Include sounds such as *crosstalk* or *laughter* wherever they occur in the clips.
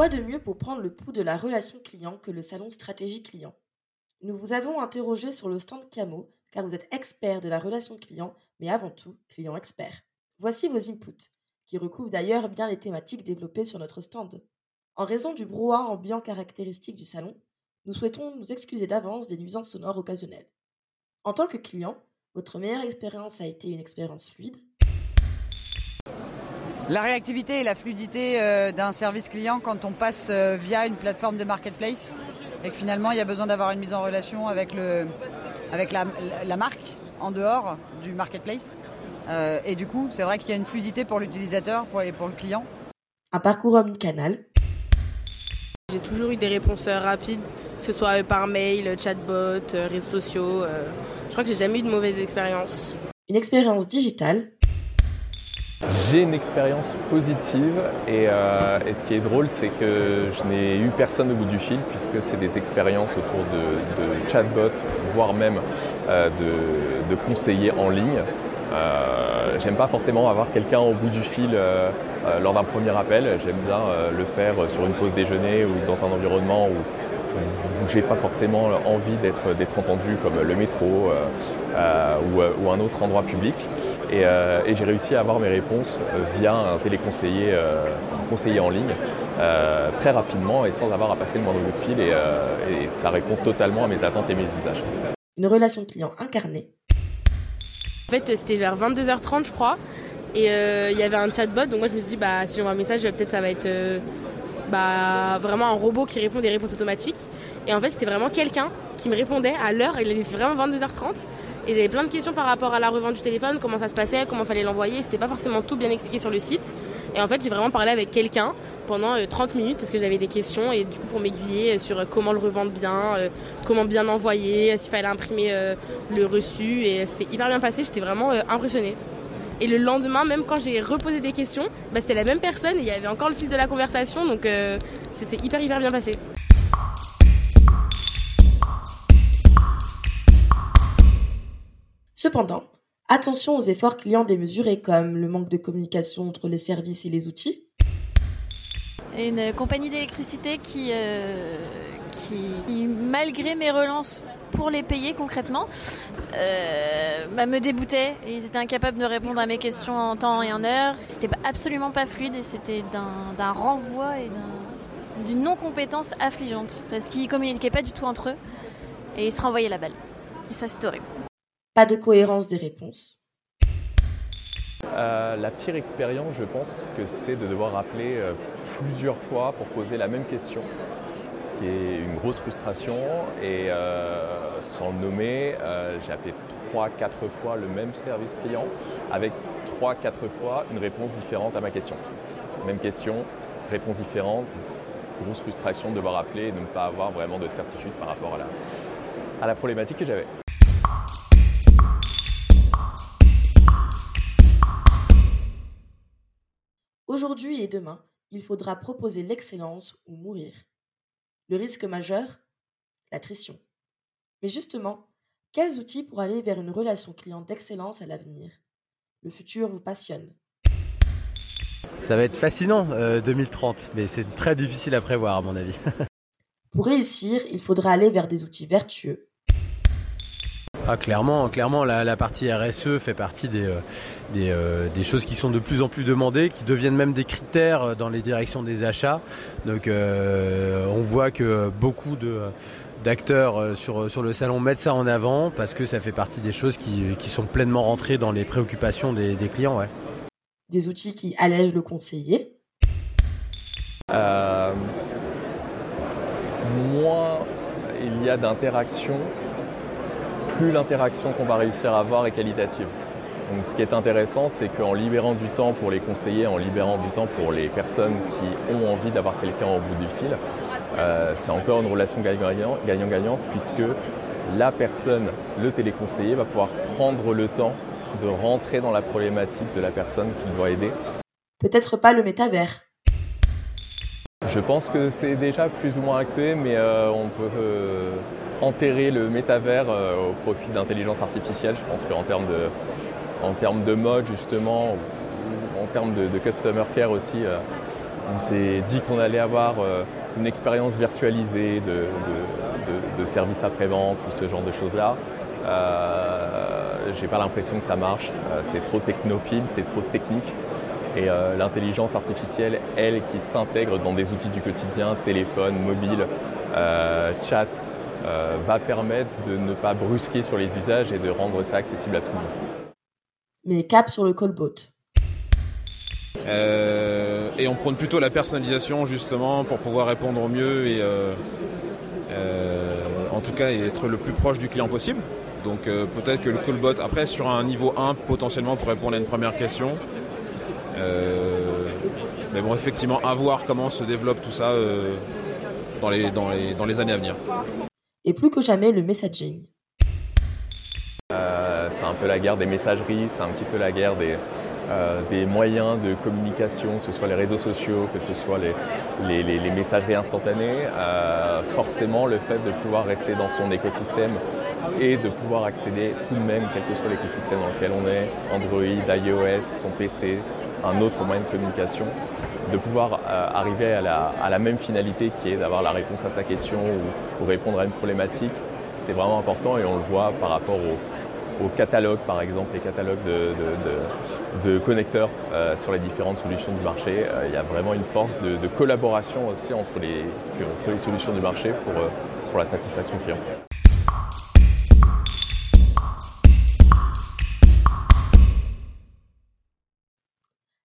Quoi de mieux pour prendre le pouls de la relation client que le salon stratégie client? Nous vous avons interrogé sur le stand Camo, car vous êtes expert de la relation client, mais avant tout, client expert. Voici vos inputs, qui recouvrent d'ailleurs bien les thématiques développées sur notre stand. En raison du brouhaha ambiant caractéristique du salon, nous souhaitons nous excuser d'avance des nuisances sonores occasionnelles. En tant que client, votre meilleure expérience a été une expérience fluide La réactivité et la fluidité euh, d'un service client quand on passe euh, via une plateforme de marketplace et que finalement il y a besoin d'avoir une mise en relation avec, le, avec la, la marque en dehors du marketplace. Euh, et du coup, c'est vrai qu'il y a une fluidité pour l'utilisateur pour, et pour le client. Un parcours omnicanal J'ai toujours eu des réponses rapides, que ce soit par mail, chatbot, réseaux sociaux. Je crois que j'ai jamais eu de mauvaise expérience. Une expérience digitale J'ai une expérience positive et, euh, et ce qui est drôle, c'est que je n'ai eu personne au bout du fil puisque c'est des expériences autour de, de chatbot, voire même euh, de, conseillers en ligne. Euh, J'aime pas forcément avoir quelqu'un au bout du fil lors d'un premier appel. J'aime bien le faire sur une pause déjeuner ou dans un environnement où, où j'ai pas forcément envie d'être entendu comme le métro ou un autre endroit public. Et, euh, et j'ai réussi à avoir mes réponses euh, via un téléconseiller euh, un conseiller en ligne euh, très rapidement et sans avoir à passer le moindre bout de fil et, euh, et ça répond totalement à mes attentes et mes usages. Une relation client incarnée En fait, c'était vers 22h30, je crois. Et euh, il y avait un chatbot, donc moi je me suis dit, bah, si j'envoie un message, peut-être ça va être euh, bah, vraiment un robot qui répond des réponses automatiques. Et en fait, c'était vraiment quelqu'un qui me répondait à l'heure, il était vraiment 22h30. Et j'avais plein de questions par rapport à la revente du téléphone, comment ça se passait, comment fallait l'envoyer. C'était pas forcément tout bien expliqué sur le site. Et en fait, j'ai vraiment parlé avec quelqu'un pendant euh, 30 minutes parce que j'avais des questions et du coup pour m'aiguiller sur euh, comment le revendre bien, euh, comment bien l'envoyer, s'il fallait imprimer euh, le reçu. Et c'est hyper bien passé, j'étais vraiment euh, impressionnée. Et le lendemain, même quand j'ai reposé des questions, bah, c'était la même personne et il y avait encore le fil de la conversation, donc euh, c'est hyper hyper bien passé. Cependant, attention aux efforts clients démesurés comme le manque de communication entre les services et les outils, une compagnie d'électricité qui, euh, qui, malgré mes relances pour les payer concrètement, euh, bah, me déboutaient. Et ils étaient incapables de répondre à mes questions en temps et en heure. C'était absolument pas fluide et c'était d'un renvoi et d'un- d'une non-compétence affligeante. Parce qu'ils communiquaient pas du tout entre eux et ils se renvoyaient la balle. Et ça, c'est horrible. Pas de cohérence des réponses, Euh, la pire expérience, je pense que c'est de devoir appeler euh, plusieurs fois pour poser la même question, ce qui est une grosse frustration. Et euh, sans le nommer, j'ai appelé 3-4 fois le même service client avec 3-4 fois une réponse différente à ma question. Même question, réponse différente, grosse frustration de devoir appeler et de ne pas avoir vraiment de certitude par rapport à la, à la problématique que j'avais. Aujourd'hui et demain, il faudra proposer l'excellence ou mourir. Le risque majeur L'attrition. Mais justement, quels outils pour aller vers une relation client d'excellence à l'avenir? Le futur vous passionne. Ça va être fascinant, euh, 2030, mais c'est très difficile à prévoir à mon avis. *laughs* Pour réussir, il faudra aller vers des outils vertueux. Ah, clairement, clairement, la, la partie RSE fait partie des, euh, des, euh, des choses qui sont de plus en plus demandées, qui deviennent même des critères euh, dans les directions des achats. Donc, euh, on voit que beaucoup de d'acteurs sur, sur le salon mettent ça en avant parce que ça fait partie des choses qui, qui sont pleinement rentrées dans les préoccupations des, des clients. Ouais. Des outils qui allègent le conseiller. Euh, moins il y a d'interaction, plus l'interaction qu'on va réussir à avoir est qualitative. Donc ce qui est intéressant, c'est qu'en libérant du temps pour les conseillers, en libérant du temps pour les personnes qui ont envie d'avoir quelqu'un au bout du fil, euh, c'est encore une relation gagnant-gagnant, puisque la personne, le téléconseiller, va pouvoir prendre le temps de rentrer dans la problématique de la personne qu'il doit aider Peut-être pas le métavers. Je pense que c'est déjà plus ou moins acté, mais euh, on peut euh, enterrer le métavers euh, au profit d'intelligence artificielle. Je pense qu'en termes de, de mode, justement, en termes de, customer care aussi, On s'est dit qu'on allait avoir une expérience virtualisée de, de, services après-vente ou ce genre de choses-là. J'ai pas l'impression que ça marche. c'est trop technophile, c'est trop technique. Et l'intelligence artificielle, elle, qui s'intègre dans des outils du quotidien, téléphone, mobile, chat, euh, va permettre de ne pas brusquer sur les usages et de rendre ça accessible à tout le monde. Mais cap sur le callbot. Euh, et on prône plutôt la personnalisation justement pour pouvoir répondre au mieux et euh, en tout cas être le plus proche du client possible. Donc peut-être que le callbot, après sur un niveau 1 potentiellement pour répondre à une première question. Mais bon effectivement à voir comment se développe tout ça dans les, dans, les, dans les années à venir et plus que jamais le messaging. Euh, c'est un peu la guerre des messageries, c'est un petit peu la guerre des, euh, des, moyens de communication, que ce soit les réseaux sociaux, que ce soit les, les, messageries instantanées. Euh, forcément, le fait de pouvoir rester dans son écosystème et de pouvoir accéder tout de même, quel que soit l'écosystème dans lequel on est, Android, iOS, son PC, un autre moyen de communication, de pouvoir euh, arriver à la, même finalité qui est d'avoir la réponse à sa question ou, répondre à une problématique, c'est vraiment important et on le voit par rapport au, catalogue, par exemple, les catalogues de, connecteurs euh, sur les différentes solutions du marché. Euh, il y a vraiment une force de, collaboration aussi entre les, entre les, solutions du marché pour, pour la satisfaction client.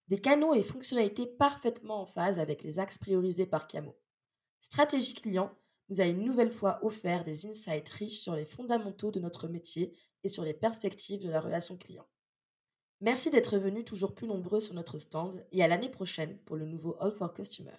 Des canaux et fonctionnalités parfaitement en phase avec les axes priorisés par Camo. Stratégie client nous a une nouvelle fois offert des insights riches sur les fondamentaux de notre métier et sur les perspectives de la relation client. Merci d'être venus toujours plus nombreux sur notre stand et à l'année prochaine pour le nouveau All for Customer.